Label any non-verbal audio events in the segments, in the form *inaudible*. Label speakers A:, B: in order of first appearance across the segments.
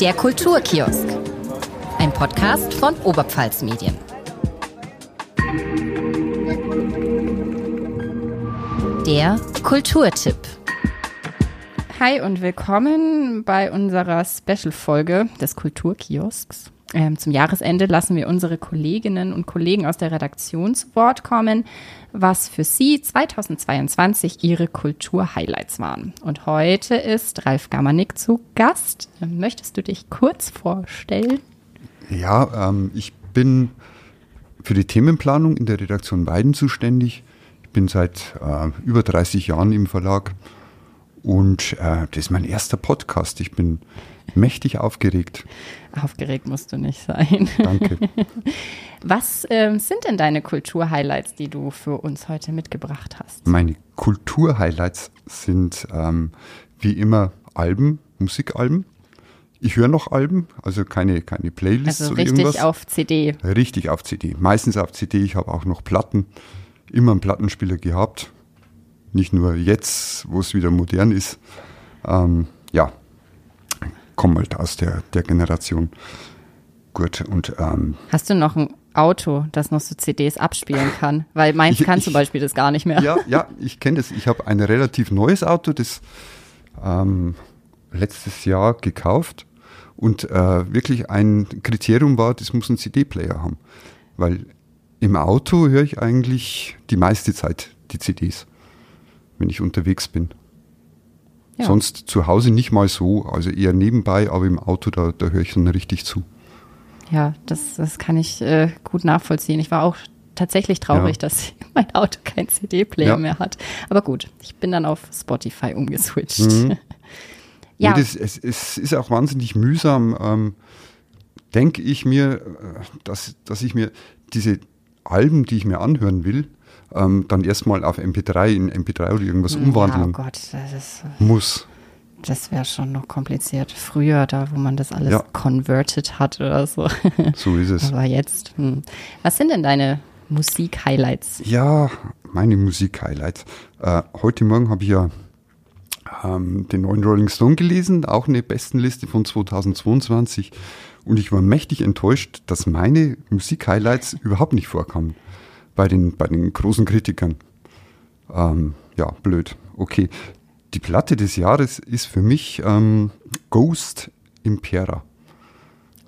A: Der Kulturkiosk. Ein Podcast von Oberpfalz Medien. Der Kulturtipp.
B: Hi und willkommen bei unserer Special-Folge des Kulturkiosks. Ähm, zum Jahresende lassen wir unsere Kolleginnen und Kollegen aus der Redaktion zu Wort kommen, was für sie 2022 ihre Kultur-Highlights waren. Und heute ist Ralf Gammernick zu Gast. Möchtest du dich kurz vorstellen?
C: Ja, ähm, ich bin für die Themenplanung in der Redaktion Weiden zuständig. Ich bin seit äh, über 30 Jahren im Verlag und äh, das ist mein erster Podcast. Ich bin mächtig aufgeregt.
B: Aufgeregt musst du nicht sein.
C: Danke. *laughs*
B: Was ähm, sind denn deine Kultur-Highlights, die du für uns heute mitgebracht hast?
C: Meine Kultur-Highlights sind ähm, wie immer Alben, Musikalben. Ich höre noch Alben, also keine, keine Playlists
B: also
C: oder
B: richtig
C: irgendwas.
B: auf CD.
C: Richtig auf CD. Meistens auf CD. Ich habe auch noch Platten. Immer einen Plattenspieler gehabt. Nicht nur jetzt, wo es wieder modern ist. Ähm, ja, komme halt aus der, der Generation. Gut, und ähm,
B: Hast du noch ein Auto, das noch so CDs abspielen kann? Weil meins
C: Ich-
B: kann
C: ich-
B: zum Beispiel das gar nicht mehr.
C: ja, ja, ich kenne das. Ich habe ein relativ neues Auto, das ähm, letztes Jahr gekauft und äh, wirklich ein Kriterium war, das muss einen CD-Player haben. Weil im Auto höre ich eigentlich die meiste Zeit die CDs, wenn ich unterwegs bin.
B: Ja.
C: Sonst zu Hause nicht mal so, also eher nebenbei, aber im Auto, da, da höre ich dann richtig zu.
B: Ja, das, das kann ich äh, gut nachvollziehen. Ich war auch tatsächlich traurig,
C: Ja.
B: dass *laughs* mein Auto kein CD-Player
C: Ja.
B: mehr hat. Aber gut, ich bin dann auf Spotify umgeswitcht.
C: Mhm. *laughs*
B: Ja,
C: Nee, das, es, es ist auch wahnsinnig mühsam, ähm, denke ich mir, äh, dass, dass ich mir diese Alben, die ich mir anhören will, ähm, dann erstmal auf MP3 in MP3 oder irgendwas
B: ja,
C: umwandeln
B: oh Gott, das, ist,
C: muss.
B: Das wäre schon noch kompliziert. Früher, da wo man das alles
C: Ja.
B: converted hat oder so. *laughs*
C: So ist es.
B: Aber jetzt, hm. was sind denn deine Musik-Highlights?
C: Ja, meine Musik-Highlights. Äh, heute Morgen habe ich ja ähm, den neuen Rolling Stone gelesen, auch eine Bestenliste von 2022. Und ich war mächtig enttäuscht, dass meine Musik-Highlights überhaupt nicht vorkamen bei den, bei den großen Kritikern. Ähm, ja, blöd. Okay. Die Platte des Jahres ist für mich ähm, Ghost Impera.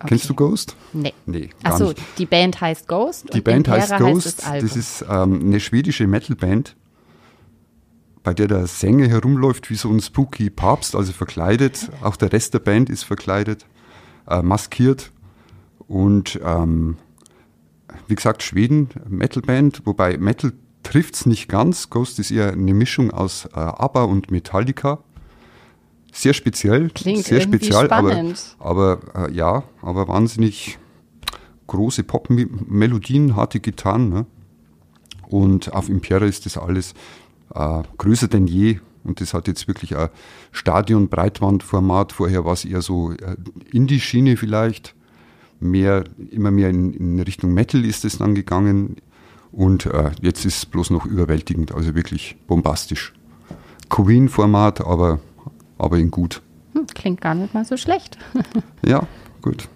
C: Kennst du Ghost?
B: Nee.
C: Nee,
B: Achso, die Band heißt Ghost.
C: Die Band
B: Impera
C: heißt Ghost.
B: das, Album.
C: das ist ähm, eine schwedische Metalband, bei der der Sänger herumläuft wie so ein spooky Papst, also verkleidet. Auch der Rest der Band ist verkleidet, äh, maskiert. Und ähm, wie gesagt, Schweden, Metalband, wobei Metal trifft's nicht ganz. Ghost ist eher eine Mischung aus äh, ABBA und Metallica. Sehr speziell,
B: Klingt
C: sehr speziell,
B: spannend.
C: aber, aber äh, ja, aber wahnsinnig große Pop-Melodien, harte Gitarren. Ne? Und auf Impera ist das alles äh, größer denn je. Und das hat jetzt wirklich ein Stadion-Breitwandformat. Vorher war es eher so äh, Indie-Schiene vielleicht. Mehr, immer mehr in, in Richtung Metal ist es dann gegangen. Und äh, jetzt ist es bloß noch überwältigend, also wirklich bombastisch. Queen-Format, aber, aber in gut.
B: Hm, klingt gar nicht mal so schlecht. *laughs*
C: Ja, gut.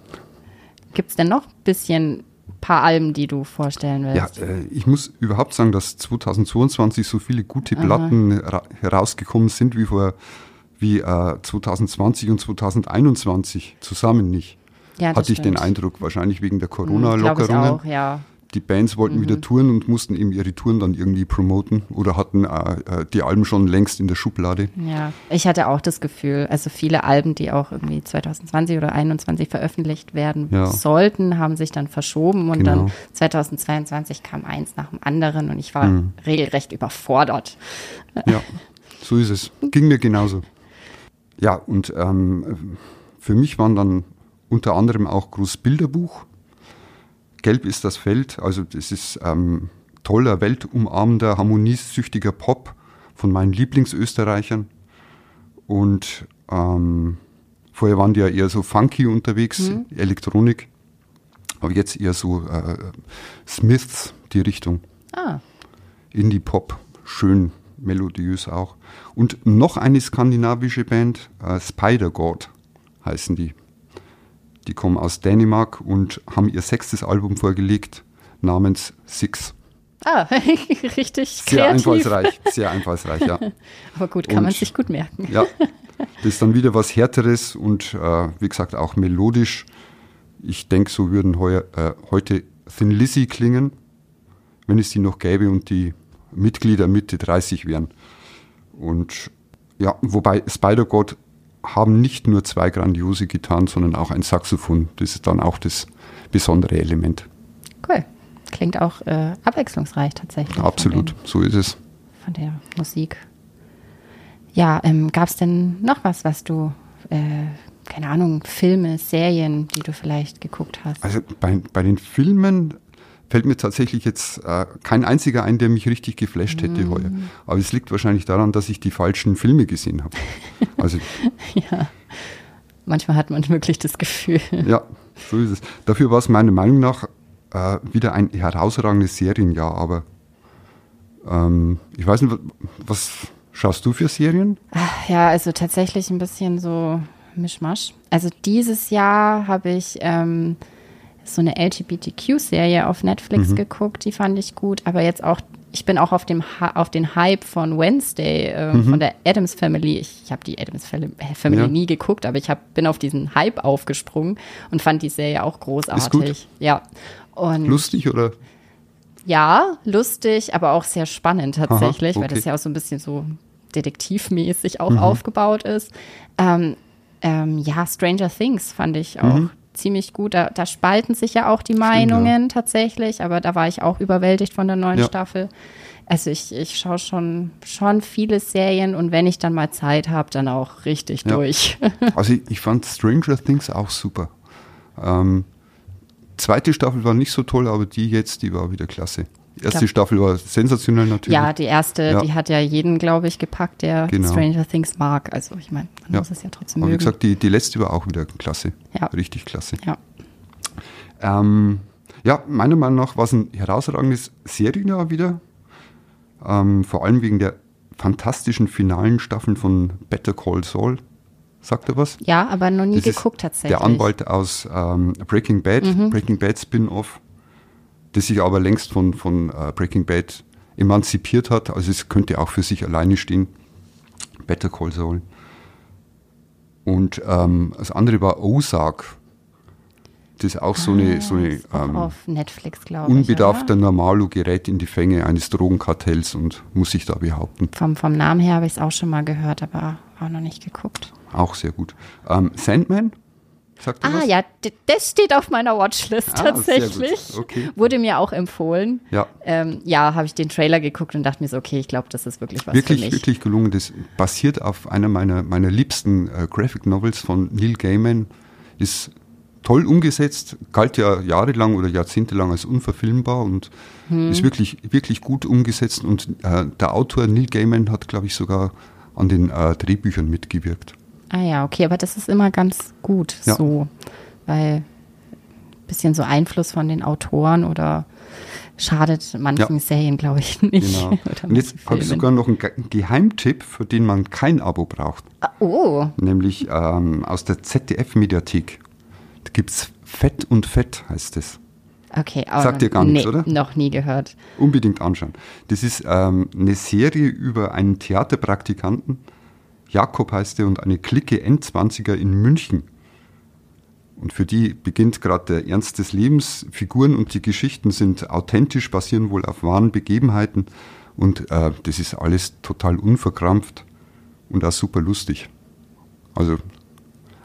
B: Gibt es denn noch ein bisschen paar Alben, die du vorstellen
C: Ja,
B: willst?
C: äh, ich muss überhaupt sagen, dass 2022 so viele gute Platten ra- herausgekommen sind wie vor wie äh, 2020 und 2021 zusammen nicht.
B: Ja,
C: Hatte ich den
B: stimmt.
C: Eindruck, wahrscheinlich wegen der
B: Hm,
C: Corona-Lockerungen.
B: auch, ja.
C: Die Bands wollten wieder touren und mussten eben ihre Touren dann irgendwie promoten oder hatten äh, äh, die Alben schon längst in der Schublade.
B: Ja, ich hatte auch das Gefühl, also viele Alben, die auch irgendwie 2020 oder 2021 veröffentlicht werden
C: Ja.
B: sollten, haben sich dann verschoben und
C: Genau.
B: dann 2022 kam eins nach dem anderen und ich war
C: Hm.
B: regelrecht überfordert.
C: Ja, so ist es. Ging mir genauso. Ja, und ähm, für mich waren dann unter anderem auch groß Bilderbuch. Gelb ist das Feld, also das ist ähm, toller, weltumarmender, harmoniesüchtiger Pop von meinen Lieblingsösterreichern. Und ähm, vorher waren die ja eher so funky unterwegs, Elektronik. Aber jetzt eher so äh, Smiths, die Richtung.
B: Ah,
C: Indie-Pop, schön melodiös auch. Und noch eine skandinavische Band, äh, Spider God heißen die. Die kommen aus Dänemark und haben ihr sechstes Album vorgelegt namens Six.
B: Ah, *laughs* richtig
C: Sehr
B: kreativ.
C: einfallsreich, sehr einfallssreich, ja. *laughs*
B: Aber gut, kann man
C: Und-
B: sich gut merken.
C: Ja, das ist dann wieder was Härteres und äh, wie gesagt auch melodisch. Ich denke, so würden heuer, äh, heute Thin Lizzy klingen, wenn es die noch gäbe und die Mitglieder Mitte 30 wären. Und ja, wobei Spider-God haben nicht nur zwei grandiose Gitarren, sondern auch ein Saxophon. Das ist dann auch das besondere Element.
B: Cool. Klingt auch äh, abwechslungsreich tatsächlich.
C: Absolut,
B: den-
C: so ist es.
B: Von der Musik. Ja, ähm, gab es denn noch was, was du, äh, keine Ahnung, Filme, Serien, die du vielleicht geguckt hast?
C: Also bei, bei den Filmen fällt mir tatsächlich jetzt äh, kein einziger ein, der mich richtig geflasht hätte heuer. Aber es liegt wahrscheinlich daran, dass ich die falschen Filme gesehen habe. *laughs* Also
B: ja. Manchmal hat man wirklich das Gefühl.
C: ja, so ist es. Dafür war es meiner Meinung nach äh, wieder ein herausragendes Serienjahr. Aber ähm, ich weiß nicht, wa- was schaust du für Serien?
B: Ja, also tatsächlich ein bisschen so Mischmasch. Also dieses Jahr habe ich ähm, so eine LGBTQ-Serie auf Netflix geguckt, die fand ich gut. Aber jetzt auch, ich bin auch auf, dem, auf den Hype von Wednesday, äh, von der Adams Family. Ich, ich habe die Adams äh, Family
C: Ja.
B: nie geguckt, aber ich hab, bin auf diesen Hype aufgesprungen und fand die Serie auch großartig.
C: gut?
B: Ja. Und
C: Lustig oder?
B: ja, lustig, aber auch sehr spannend tatsächlich, weil
C: okay.
B: das ja auch so ein bisschen so detektivmäßig auch aufgebaut ist. Ähm, ähm, ja, Stranger Things fand ich auch ziemlich gut. Da, da spalten sich ja auch die Meinungen tatsächlich, aber da war ich auch überwältigt von der neuen
C: Ja.
B: Staffel. Also ich, ich schaue schon, schon viele Serien und wenn ich dann mal Zeit habe, dann auch richtig
C: Ja.
B: durch. *laughs*
C: Also ich, ich fand Stranger Things auch super. Ähm, zweite Staffel war nicht so toll, aber die jetzt, die war wieder klasse. Die erste
B: Glaub-
C: Staffel war sensationell natürlich.
B: Ja, die erste,
C: Ja.
B: die hat ja jeden, glaube ich, gepackt, der
C: Genau.
B: Stranger Things mag. Also ich meine, man
C: Ja.
B: muss es ja trotzdem
C: aber wie
B: mögen.
C: gesagt, die, die letzte war auch wieder klasse.
B: Ja.
C: Richtig klasse.
B: ja.
C: Ähm, ja, meiner Meinung nach war es ein herausragendes Serienjahr wieder. Ähm, vor allem wegen der fantastischen finalen Staffeln von Better Call Saul. Sagt er was?
B: Ja, aber noch nie
C: Das
B: geguckt tatsächlich. Mhm.
C: Der Anwalt aus ähm, Breaking Bad, Breaking Bad Spin-off, das sich aber längst von, von äh, Breaking Bad emanzipiert hat. Also es könnte auch für sich alleine stehen. Better Call Saul. Und ähm, das andere war Ozark. Das ist auch so eine, so eine ähm,
B: auf Netflix, ich.
C: unbedarfter
B: oder?
C: Normalo gerät in die Fänge eines Drogenkartells und muss sich da behaupten.
B: Vom, vom Namen her habe ich es auch schon mal gehört, aber auch noch nicht geguckt.
C: Auch sehr gut. Ähm, Sandman? Sagt
B: Ah
C: was?
B: ja, das steht auf meiner Watchlist
C: Ah,
B: tatsächlich.
C: Okay.
B: Wurde mir auch empfohlen.
C: Ja.
B: Ähm, ja, habe ich den Trailer geguckt und dachte mir so, okay, ich glaube, das ist wirklich was
C: wirklich,
B: für mich.
C: wirklich gelungen. Das basiert auf einer meiner, meiner liebsten äh, Graphic Novels von Neil Gaiman. Ist toll umgesetzt, galt ja jahrelang oder jahrzehntelang als unverfilmbar und
B: Hm.
C: ist wirklich, wirklich gut umgesetzt. Und äh, der Autor Neil Gaiman hat, glaube ich, sogar an den äh, Drehbüchern mitgewirkt.
B: Ah ja, okay, aber das ist immer ganz gut
C: Ja.
B: so, weil ein bisschen so Einfluss von den Autoren oder schadet manchen
C: Ja.
B: Serien, glaube ich, nicht.
C: Genau. *laughs* Und jetzt habe ich sogar noch einen Ge Geheimtipp, für den man kein Abo braucht.
B: Ah, Oh,
C: Nämlich ähm, aus der ZDF-Mediathek. Da gibt es Fett und Fett, heißt es.
B: okay. aber
C: Sagt dir gar nichts,
B: nee,
C: oder?
B: Noch nie gehört.
C: Unbedingt anschauen. Das ist ähm, eine Serie über einen Theaterpraktikanten. Jakob heißt er und eine Clique Endzwanziger in München. Und für die beginnt gerade der Ernst des Lebens. Figuren und die Geschichten sind authentisch, basieren wohl auf wahren Begebenheiten. Und äh, das ist alles total unverkrampft und auch super lustig. Also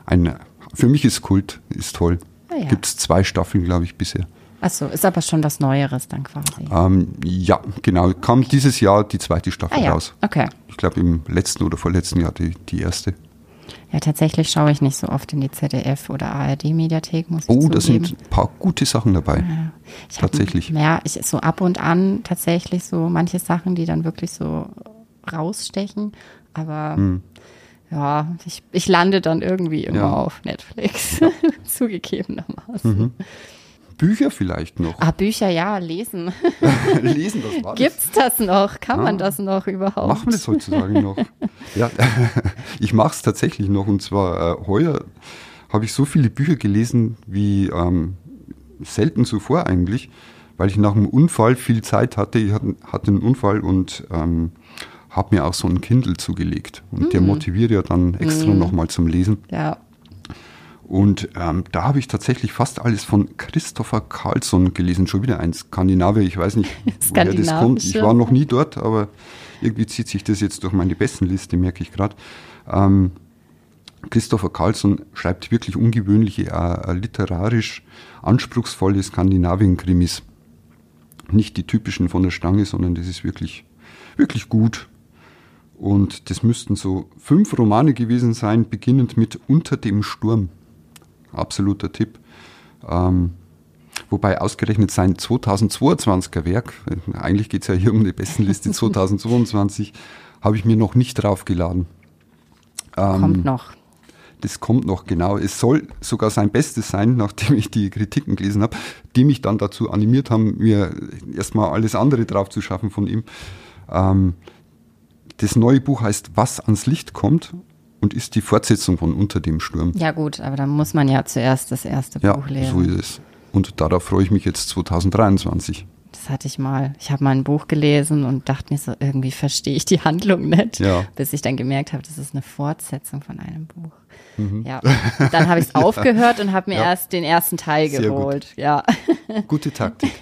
C: ein, für mich ist Kult, ist toll.
B: Ah ja.
C: Gibt es zwei Staffeln, glaube ich, bisher.
B: Achso, ist aber schon was Neueres dann quasi.
C: Ähm, ja, genau. Kam dieses Jahr die zweite Staffel
B: Ah ja,
C: raus.
B: okay.
C: Ich glaube im letzten oder vorletzten Jahr die, die erste.
B: Ja, tatsächlich schaue ich nicht so oft in die ZDF oder ARD-Mediathek, muss ich
C: Oh, da sind ein paar gute Sachen dabei.
B: Ich hab-
C: tatsächlich.
B: Ja, ich so ab und an tatsächlich so manche Sachen, die dann wirklich so rausstechen. Aber
C: Hm.
B: ja, ich, ich lande dann irgendwie immer
C: Ja.
B: auf Netflix. *laughs* Zugegebenermaßen.
C: Bücher vielleicht noch.
B: Ah, Bücher, ja, lesen. *laughs*
C: Lesen, das war das.
B: Gibt's das noch? Kann man
C: Ah.
B: das noch überhaupt?
C: Machen wir das heutzutage noch? Ja, *laughs* ich mache es tatsächlich noch und zwar äh, heuer habe ich so viele Bücher gelesen wie ähm, selten zuvor eigentlich, weil ich nach einem Unfall viel Zeit hatte. Ich hatte, einen Unfall und ähm, habe mir auch so einen Kindle zugelegt. Und der motiviert ja dann extra nochmal zum Lesen.
B: Ja.
C: Und ähm, da habe ich tatsächlich fast alles von Christopher Carlsson gelesen. Schon wieder ein Skandinavier. Ich weiß nicht, woher das kommt. Ich war noch nie dort, aber irgendwie zieht sich das jetzt durch meine Bestenliste, merke ich gerade. Ähm, Christopher Carlsson schreibt wirklich ungewöhnliche, äh, literarisch anspruchsvolle Skandinavien-Krimis. Nicht die typischen von der Stange, sondern das ist wirklich, wirklich gut. Und das müssten so fünf Romane gewesen sein, beginnend mit Unter dem Sturm. Absoluter Tipp. Ähm, wobei ausgerechnet sein 2022er Werk, eigentlich geht es ja hier um die Bestenliste *laughs* 2022, habe ich mir noch nicht draufgeladen.
B: Ähm, kommt noch.
C: Das kommt noch, genau. Es soll sogar sein Bestes sein, nachdem ich die Kritiken gelesen habe, die mich dann dazu animiert haben, mir erstmal alles andere drauf zu schaffen von ihm. Ähm, das neue Buch heißt Was ans Licht kommt und ist die Fortsetzung von Unter dem Sturm.
B: Ja gut, aber dann muss man ja zuerst das erste
C: ja,
B: Buch lesen.
C: Ja, so ist es. Und darauf freue ich mich jetzt 2023.
B: Das hatte ich mal. Ich habe mal ein Buch gelesen und dachte mir so, irgendwie verstehe ich die Handlung nicht,
C: ja.
B: bis ich dann gemerkt habe, das ist eine Fortsetzung von einem Buch. Mhm. Ja, dann habe ich es *laughs* aufgehört und habe mir ja. erst den ersten Teil
C: Sehr
B: geholt.
C: Gut.
B: Ja. *laughs*
C: Gute Taktik. *laughs*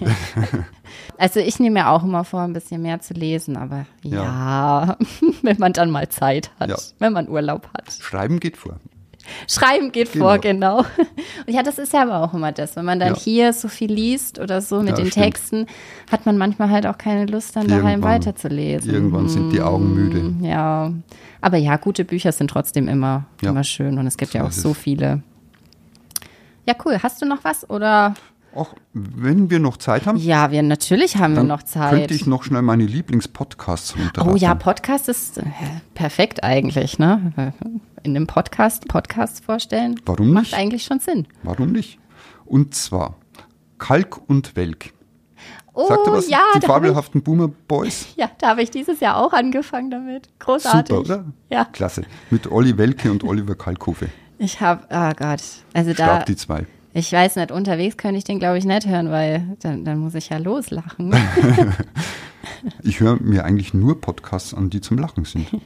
B: Also ich nehme mir auch immer vor, ein bisschen mehr zu lesen, aber ja, ja wenn man dann mal Zeit hat, wenn man Urlaub hat.
C: Schreiben geht vor.
B: Schreiben geht genau. vor, genau. Und ja, das ist ja aber auch immer das. Wenn man dann ja. hier so viel liest oder so mit ja, den stimmt. Texten, hat man manchmal halt auch keine Lust, dann daheim weiterzulesen.
C: Irgendwann sind die Augen müde.
B: Hm, ja. Aber ja, gute Bücher sind trotzdem immer, ja. immer schön und es gibt so ja auch so viele. Ja, cool. Hast du noch was oder?
C: Auch wenn wir noch Zeit haben.
B: Ja, wir natürlich haben wir noch Zeit.
C: Könnte ich noch schnell meine Lieblingspodcasts runterladen.
B: Oh ja, Podcast ist äh, perfekt eigentlich, ne? In dem Podcast Podcasts vorstellen.
C: Warum nicht?
B: Macht eigentlich schon Sinn.
C: Warum nicht? Und zwar Kalk und Welk.
B: Oh,
C: Sagt was?
B: ja,
C: die fabelhaften Boomer Boys. *laughs*
B: Ja, da habe ich dieses Jahr auch angefangen damit. Großartig.
C: Super, oder?
B: Ja.
C: Klasse. Mit Olli Welke und Oliver Kalkofe.
B: Ich habe, oh Gott. Also
C: Stark
B: da.
C: die zwei.
B: Ich weiß nicht, unterwegs könnte ich den, glaube ich, nicht hören, weil dann, dann muss ich ja loslachen. *laughs*
C: ich höre mir eigentlich nur Podcasts an, die zum Lachen sind. *laughs*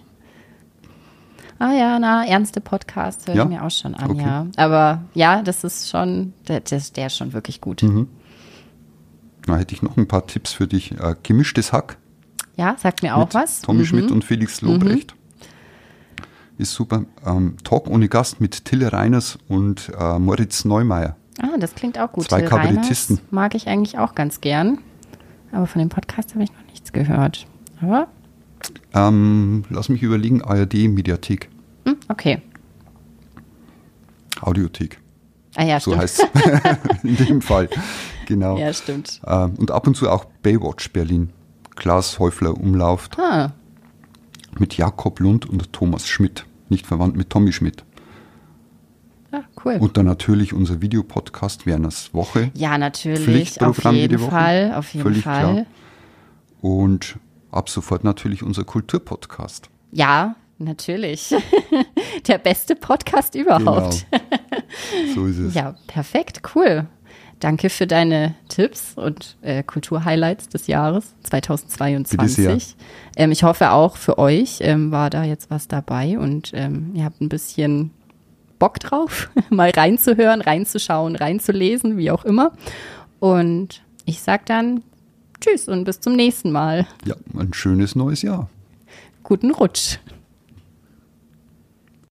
B: Ah ja, na, ernste Podcasts höre
C: Ja?
B: ich mir auch schon an,
C: Okay.
B: ja. Aber ja, das ist schon, der, der, der ist schon wirklich gut.
C: Mhm. Da hätte ich noch ein paar Tipps für dich. Äh, gemischtes Hack.
B: Ja, sagt mir auch was.
C: Tommy
B: Mhm.
C: Schmidt und Felix Lobrecht. Ist super. Ähm, Talk ohne Gast mit Tille Reiners und äh, Moritz Neumeier.
B: Ah, das klingt auch gut.
C: Zwei Kabarettisten.
B: Mag ich eigentlich auch ganz gern. Aber von dem Podcast habe ich noch nichts gehört. Aber,
C: Ähm, lass mich überlegen, ARD Mediathek,
B: hm, okay.
C: Audiothek.
B: Ah ja,
C: So heißt es *laughs* in dem Fall. Genau.
B: Ja, stimmt.
C: Ähm, und ab und zu auch Baywatch Berlin. Klaas Häufler umlauft
B: Ah,
C: mit Jakob Lund und Thomas Schmidt. Nicht verwandt mit Tommy Schmidt.
B: Cool.
C: Und dann natürlich unser Videopodcast Werners Woche.
B: ja, natürlich. Auf jeden
C: Woche.
B: Fall. Auf jeden
C: Völlig
B: Fall.
C: klar. Und ab sofort natürlich unser Kulturpodcast.
B: Ja, natürlich. *laughs* Der beste Podcast überhaupt.
C: Genau. So ist es.
B: Ja, perfekt, cool. Danke für deine Tipps und äh, Kulturhighlights des Jahres 2022.
C: Bitte sehr.
B: Ähm, ich hoffe auch für euch ähm, war da jetzt was dabei und ähm, ihr habt ein bisschen Bock drauf, *laughs* mal reinzuhören, reinzuschauen, reinzulesen, wie auch immer. Und ich sag dann Tschüss und bis zum nächsten Mal.
C: Ja, ein schönes neues Jahr.
B: Guten Rutsch.